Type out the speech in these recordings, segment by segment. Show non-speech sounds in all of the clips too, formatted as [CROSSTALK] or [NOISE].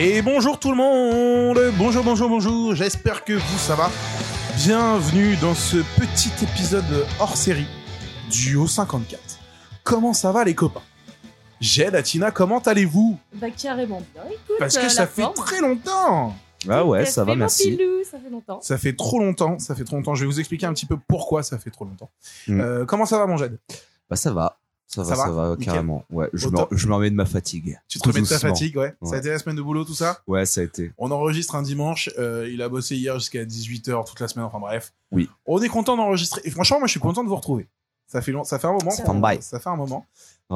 Et bonjour tout le monde Bonjour, bonjour, bonjour J'espère que vous, ça va. Bienvenue dans ce petit épisode hors série du Haut 54. Comment ça va les copains? Jed, Atina, comment allez-vous? Bah carrément bien, écoute. Parce que euh, ça la fait forme. très longtemps Ah ouais, ça va, merci. pilou, ça fait longtemps. Ça fait trop longtemps, ça fait trop longtemps. Je vais vous expliquer un petit peu pourquoi ça fait trop longtemps. Mm. Euh, comment ça va mon Jed Bah ça va. Ça va, Ça ça va carrément. Ouais, je me, top. je me remets de ma fatigue. Tu te remets de ta fatigue, ouais. Ça a été la semaine de boulot, tout ça Ouais, ça a été. On enregistre un dimanche, euh, il a bossé hier jusqu'à 18h toute la semaine, enfin bref. Oui. On est content d'enregistrer. Et franchement, moi je suis content de vous retrouver. Ça fait, long... ça fait un moment. Ça fait- Ça fait un moment.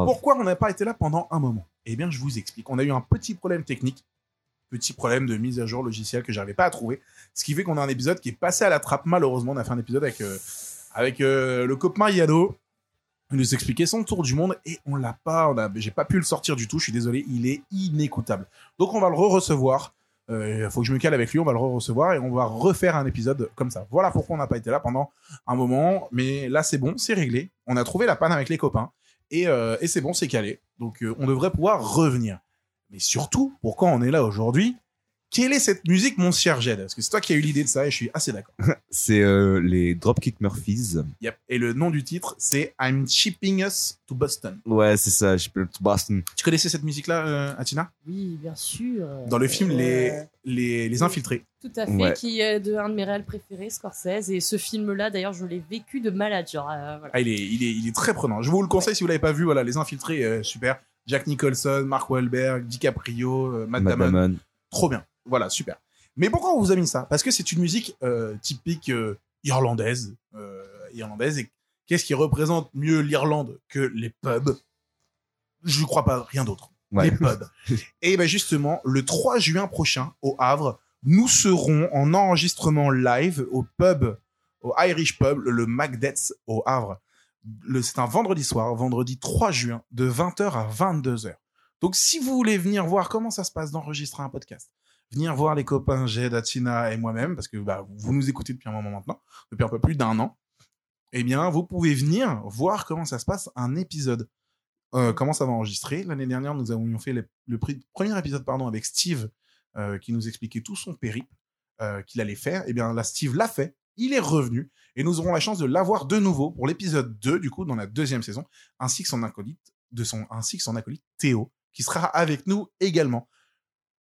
Pourquoi on n'a pas été là pendant un moment? Eh bien, je vous explique. On a eu un petit problème technique, petit problème de mise à jour logicielle que j'arrivais pas à trouver. Ce qui fait qu'on a un épisode qui est passé à la trappe. Malheureusement, on a fait un épisode avec, euh, avec euh, le copain Yano. Nous expliquait son tour du monde et on l'a pas, j'ai pas pu le sortir du tout. Je suis désolé, il est inécoutable. Donc on va le re-recevoir. Il faut que je me cale avec lui, on va le re-recevoir et on va refaire un épisode comme ça. Voilà pourquoi on n'a pas été là pendant un moment. Mais là, c'est bon, c'est réglé. On a trouvé la panne avec les copains et, euh, et c'est bon, c'est calé. Donc euh, on devrait pouvoir revenir. Mais surtout, pourquoi on est là aujourd'hui Quelle est cette musique, mon cher Jed? Parce que c'est toi qui as eu l'idée de ça et je suis assez d'accord. [LAUGHS] C'est euh, les Dropkick Murphys. Yep. Et le nom du titre, c'est I'm Shipping Us to Boston. Ouais, c'est ça. Je peux tout Boston. Tu connaissais cette musique-là, euh, Atina Oui, bien sûr. Dans le film Euh, les, les, les Infiltrés. Tout à fait, Ouais. qui est de un de mes réels préférés, Scorsese. Et ce film-là, d'ailleurs, je l'ai vécu de malade. Genre, euh, voilà. Ah, il, est, il, est, il est très prenant. Je vous le conseille si vous l'avez pas vu. Voilà, Les Infiltrés, euh, super. Jack Nicholson, Mark Wahlberg, DiCaprio, euh, Matt, Matt Damon. Damon. Trop bien. Voilà, super. Mais pourquoi on vous a mis ça? Parce que c'est une musique euh, typique euh, irlandaise. euh, irlandaise. Et qu'est-ce qui représente mieux l'Irlande que les pubs? Je crois pas, rien d'autre. Ouais. Les pubs. [LAUGHS] Et ben justement, le 3 juin prochain, au Havre, nous serons en enregistrement live au pub, au Irish Pub, le, Macbeth's au Havre. C'est un vendredi soir, vendredi 3 juin, de 20h à 22h. Donc si vous voulez venir voir comment ça se passe d'enregistrer un podcast, venir voir les copains Jed, Atina et moi-même, parce que bah, vous nous écoutez depuis un moment maintenant, depuis un peu plus d'un an, eh bien, vous pouvez venir voir comment ça se passe un épisode. Euh, comment ça va enregistrer. L'année dernière, nous avions fait le, premier épisode pardon, avec Steve, euh, qui nous expliquait tout son périple euh, qu'il allait faire. Eh bien, là, Steve l'a fait. Il est revenu. Et nous aurons la chance de l'avoir de nouveau pour l'épisode 2, du coup, dans la deuxième saison, ainsi que son acolyte, de son, ainsi que son acolyte Théo, qui sera avec nous également.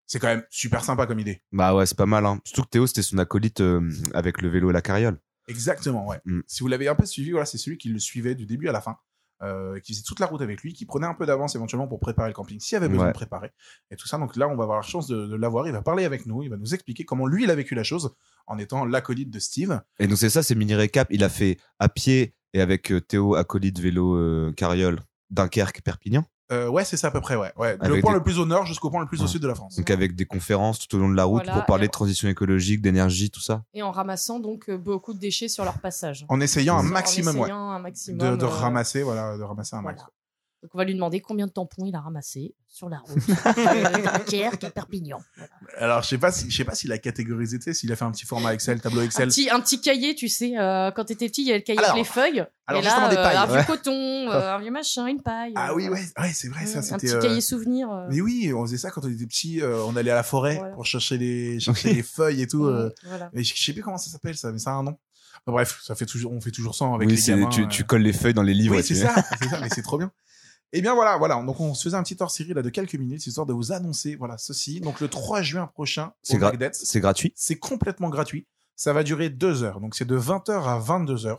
C'est quand même super sympa comme idée. Bah ouais, c'est pas mal. Hein. Surtout que Théo, c'était son acolyte euh, avec le vélo et la carriole. Exactement, ouais. Mm. Si vous l'avez un peu suivi, voilà, c'est celui qui le suivait du début à la fin, euh, qui faisait toute la route avec lui, qui prenait un peu d'avance éventuellement pour préparer le camping s'il y avait besoin Ouais. de préparer et tout ça. Donc là, on va avoir la chance de, de l'avoir. Il va parler avec nous, il va nous expliquer comment lui il a vécu la chose en étant l'acolyte de Steve. Et donc c'est ça, c'est mini récap. Il a fait à pied et avec euh, Théo, acolyte, vélo, euh, carriole, Dunkerque, Perpignan. Euh, ouais, c'est ça à peu près, ouais. ouais. Le point des- le plus au nord jusqu'au point le plus au sud de la France. Donc avec des conférences tout au long de la route Voilà, pour parler de transition écologique, d'énergie, tout ça. Et en ramassant donc euh, beaucoup de déchets sur leur passage. En essayant un maximum, en ouais, essayant un de, maximum. de euh, ramasser, voilà, de ramasser un voilà. max. Donc on va lui demander combien de tampons il a ramassé sur la route. [LAUGHS] euh, Dunkerque et Perpignan. Voilà. Alors, je sais pas si, je sais pas s'il a catégorisé, tu sais, s'il a fait un petit format Excel, tableau Un Excel. petit, un petit cahier, tu sais, euh, quand t'étais petit, il y avait le cahier Alors- avec les feuilles. alors et justement, là, des euh, pailles. un vieux Ouais. coton, euh, un vieux machin, une paille. Ah euh, oui, ouais, ouais, c'est vrai, ça, un petit euh, cahier souvenir. euh, Mais oui, on faisait ça quand on était petit. euh, on allait à la forêt Voilà. pour chercher les, chercher les feuilles et tout. voilà. et je, je sais plus comment ça s'appelle ça, mais ça a un nom. Bref, ça fait toujours, on fait toujours ça avec oui, les gamins. tu, tu colles les feuilles dans les livres. Oui, et c'est ça, c'est ça, mais c'est trop bien. Et bien voilà, voilà. Donc on se faisait un petit hors-série là de quelques minutes, histoire de vous annoncer, voilà, ceci. Donc le 3 juin prochain, gra- C'est gratuit? c'est complètement gratuit. Ça va durer deux heures. Donc, c'est de 20h à 22h.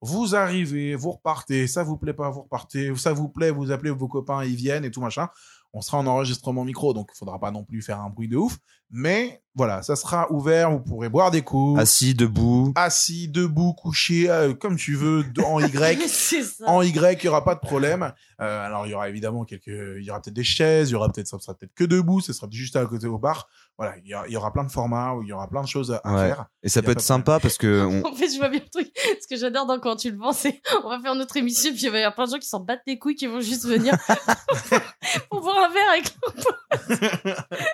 Vous arrivez, vous repartez. Ça vous plaît pas, vous repartez. Ça vous plaît, vous appelez vos copains, ils viennent et tout machin. On sera en enregistrement micro, donc il faudra pas non plus faire un bruit de ouf. Mais voilà, ça sera ouvert. Vous pourrez boire des coups. Assis, debout. Assis, debout, couché, euh, comme tu veux, en Y. [LAUGHS] c'est ça. En Y, il y aura pas de problème. Euh, alors, il y aura évidemment quelques, il y aura peut-être des chaises, il y aura peut-être, ça sera peut-être que debout, ce sera juste à côté au bar. Voilà, il y, aura, il y aura plein de formats où il y aura plein de choses à, Ouais. faire. Et ça peut être de sympa parce que [LAUGHS] on- En fait, je vois bien le truc. Ce que j'adore dans quand tu le vends, c'est on va faire notre émission, puis il va y avoir plein de gens qui s'en battent les couilles, qui vont juste venir [LAUGHS] pour boire un verre avec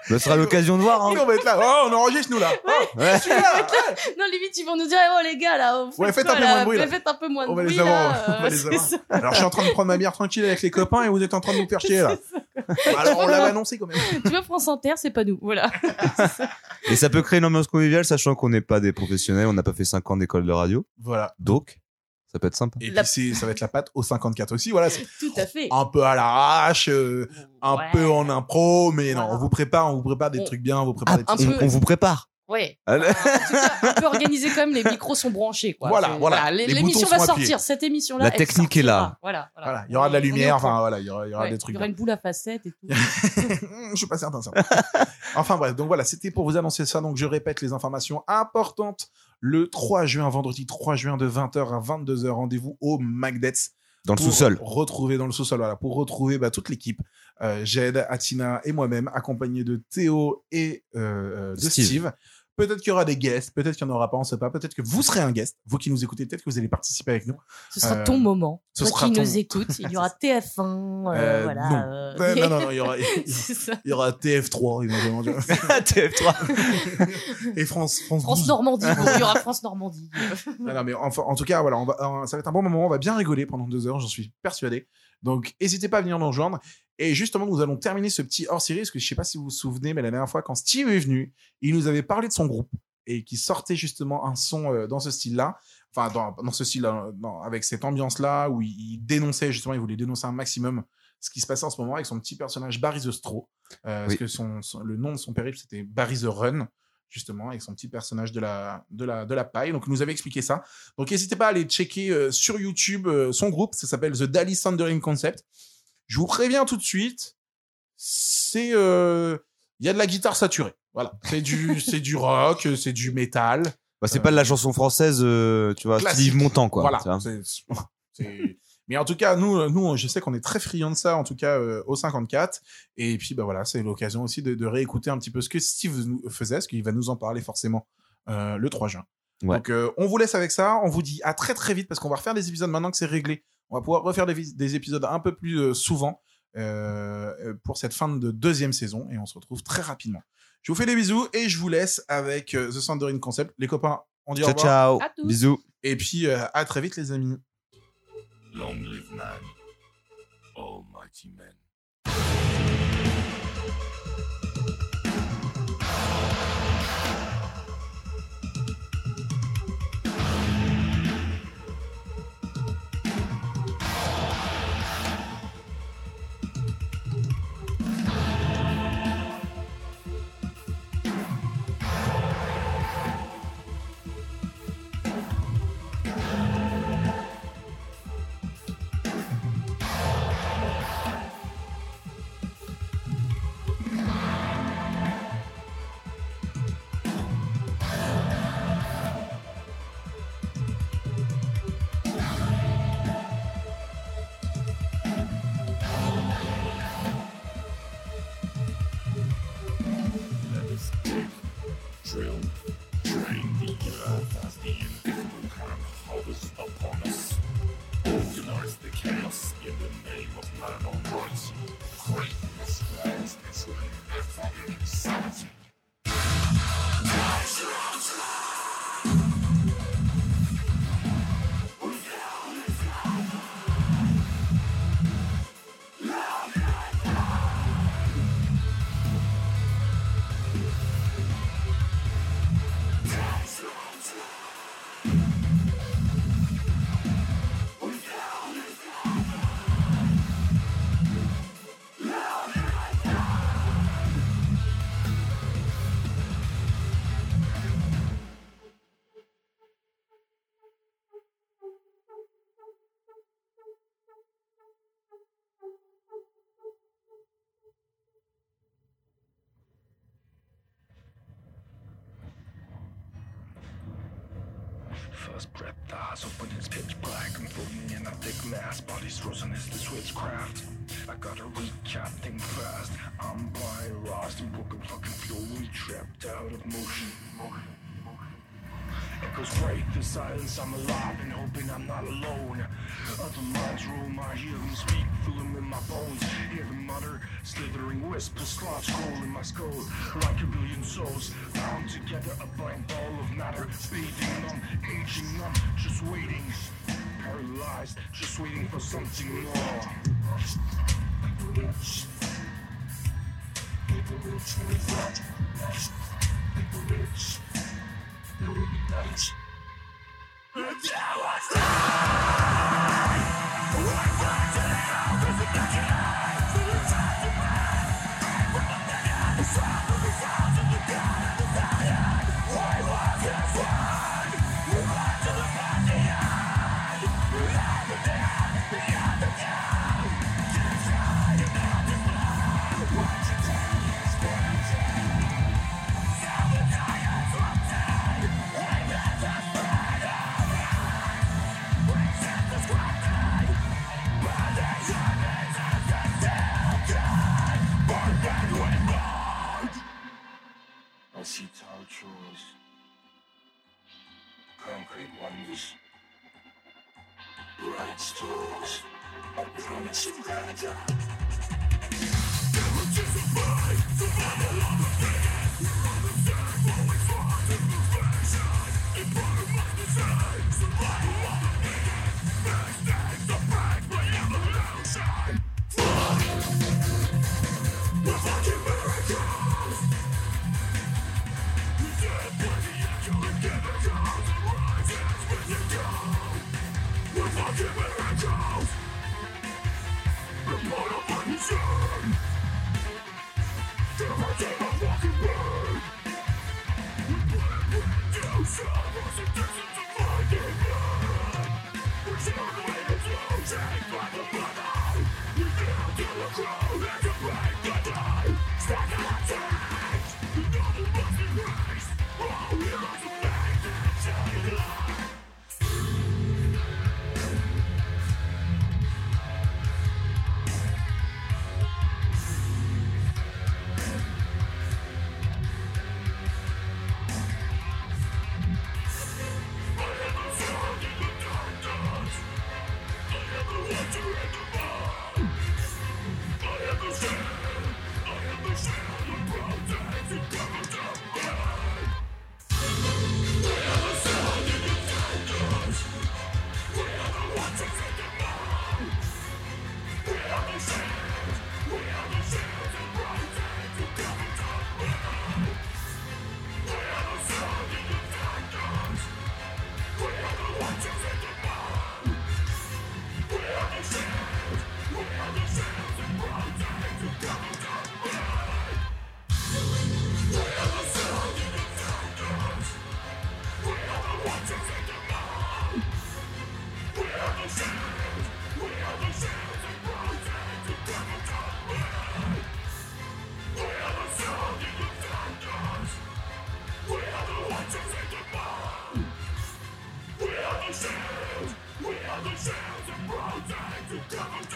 ce sera l'occasion de voir. Nous, on va être là. Oh, on enregistre, nous, là. Oh, Ouais. celui-là, ouais. Non, limite, ils vont nous dire, oh les gars, là, vous Ouais, faites quoi, un peu là moins de bruit, là. Faites un peu moins de On va les avoir, là, on va les avoir. ça. Alors, je suis en train de prendre ma bière tranquille avec les copains et vous êtes en train de nous faire chier, là. Alors, on l'avait annoncé quand même. Tu vois, France Inter, c'est pas nous. Voilà. [LAUGHS] Et ça peut créer une ambiance conviviale, sachant qu'on n'est pas des professionnels, on n'a pas fait 5 ans d'école de radio. Voilà. Donc, ça peut être sympa. Et La- puis, ça va être la patte au 54 aussi. Voilà, c'est Tout à fait. un peu à l'arrache, euh, un Ouais. peu en impro, mais non, Voilà. on vous prépare, on vous prépare des On- trucs bien, on vous prépare Ah, des petits on, peu. on vous prépare. Ouais. Ah, En tout cas, un peu organisé quand même, les micros sont branchés, quoi. Voilà, voilà. L'émission va sortir. Cette émission-là. La technique est là. Voilà. Voilà, il y aura de la lumière, enfin voilà, il y aura, il y aura Ouais, des Il trucs. y aura une boule à facettes et tout. [LAUGHS] je suis pas certain ça. enfin bref, donc voilà, c'était pour vous annoncer ça. Donc je répète les informations importantes. Le 3 juin, vendredi 3 juin de 20h à 22h, rendez-vous au Magdets. Dans le sous-sol. Retrouver dans le sous-sol, voilà, pour retrouver bah, toute l'équipe, euh, Jed, Atina et moi-même, accompagnés de Théo et euh, euh, de Steve. Steve. Peut-être qu'il y aura des guests, peut-être qu'il n'y en aura pas, on sait pas. Peut-être que vous serez un guest, vous qui nous écoutez, peut-être que vous allez participer avec nous. Ce sera Euh, ton moment. ce Toi sera qui ton- nous écoutes, il y aura TF1. [LAUGHS] euh, Euh, voilà. non. euh, non, non, non, il y aura, [LAUGHS] ça. il y aura TF3 éventuellement. tu vois. TF3. [LAUGHS] et France, France, France 12. Normandie. il y aura France Normandie. Non, non, mais en tout cas, voilà, on va, euh, ça va être un bon moment. On va bien rigoler pendant deux heures, j'en suis persuadé. Donc, n'hésitez pas à venir nous rejoindre. Et justement, nous allons terminer ce petit hors-série, parce que je sais pas si vous vous souvenez, mais la dernière fois, quand Steve est venu, il nous avait parlé de son groupe et qui sortait justement un son euh, dans ce style-là. Enfin, dans, dans ce style-là, avec cette ambiance-là, où il, il dénonçait, justement, il voulait dénoncer un maximum ce qui se passait en ce moment avec son petit personnage Barry the Straw. Euh, Parce que son, son- le nom de son périple, c'était Barry the Run, justement, avec son petit personnage de la, de la, de la paille. Donc, il nous avait expliqué ça. Donc, n'hésitez pas à aller checker euh, sur YouTube son groupe. Ça s'appelle The Dali Thundering Concept. Je vous préviens tout de suite, c'est, euh, il y a de la guitare saturée. Voilà. C'est du, [LAUGHS] c'est du rock, c'est du métal. Bah, c'est pas de la chanson française, euh, tu vois, Classique. Steve Montand, quoi. Voilà. tu vois. C'est- c'est- Mais en tout cas, nous, nous, je sais qu'on est très friands de ça, en tout cas euh, au 54. Et puis, bah voilà, c'est l'occasion aussi de, de réécouter un petit peu ce que Steve nous faisait, parce qu'il va nous en parler forcément euh, le 3 juin. Ouais. Donc, euh, on vous laisse avec ça. On vous dit à très très vite, parce qu'on va refaire des épisodes maintenant que c'est réglé. On va pouvoir refaire des, épisodes un peu plus euh, souvent euh, euh, pour cette fin de deuxième saison. Et on se retrouve très rapidement. Je vous fais des bisous et je vous laisse avec euh, The Sandering Concept. Les copains, on dit au Ciao, revoir. ciao. À tous. Bisous. Et puis, euh, à très vite, les amis. Long live man, almighty men. First breath, eyes open, it's pitch black. I'm floating in a thick mass, body's frozen as the switchcraft. I gotta recap, think fast. I'm blind, lost in broken fucking fury, trapped out of motion. Echoes break the silence, I'm alive and hoping I'm not alone. Other minds roam, I hear them speak, feel them in my bones. Hear them mutter, slithering whispers, slots cold in my skull. Like a billion souls, bound together, a blank ball of matter. Fading numb, aging numb, just waiting. Paralyzed, just waiting for something more. That was. Come on.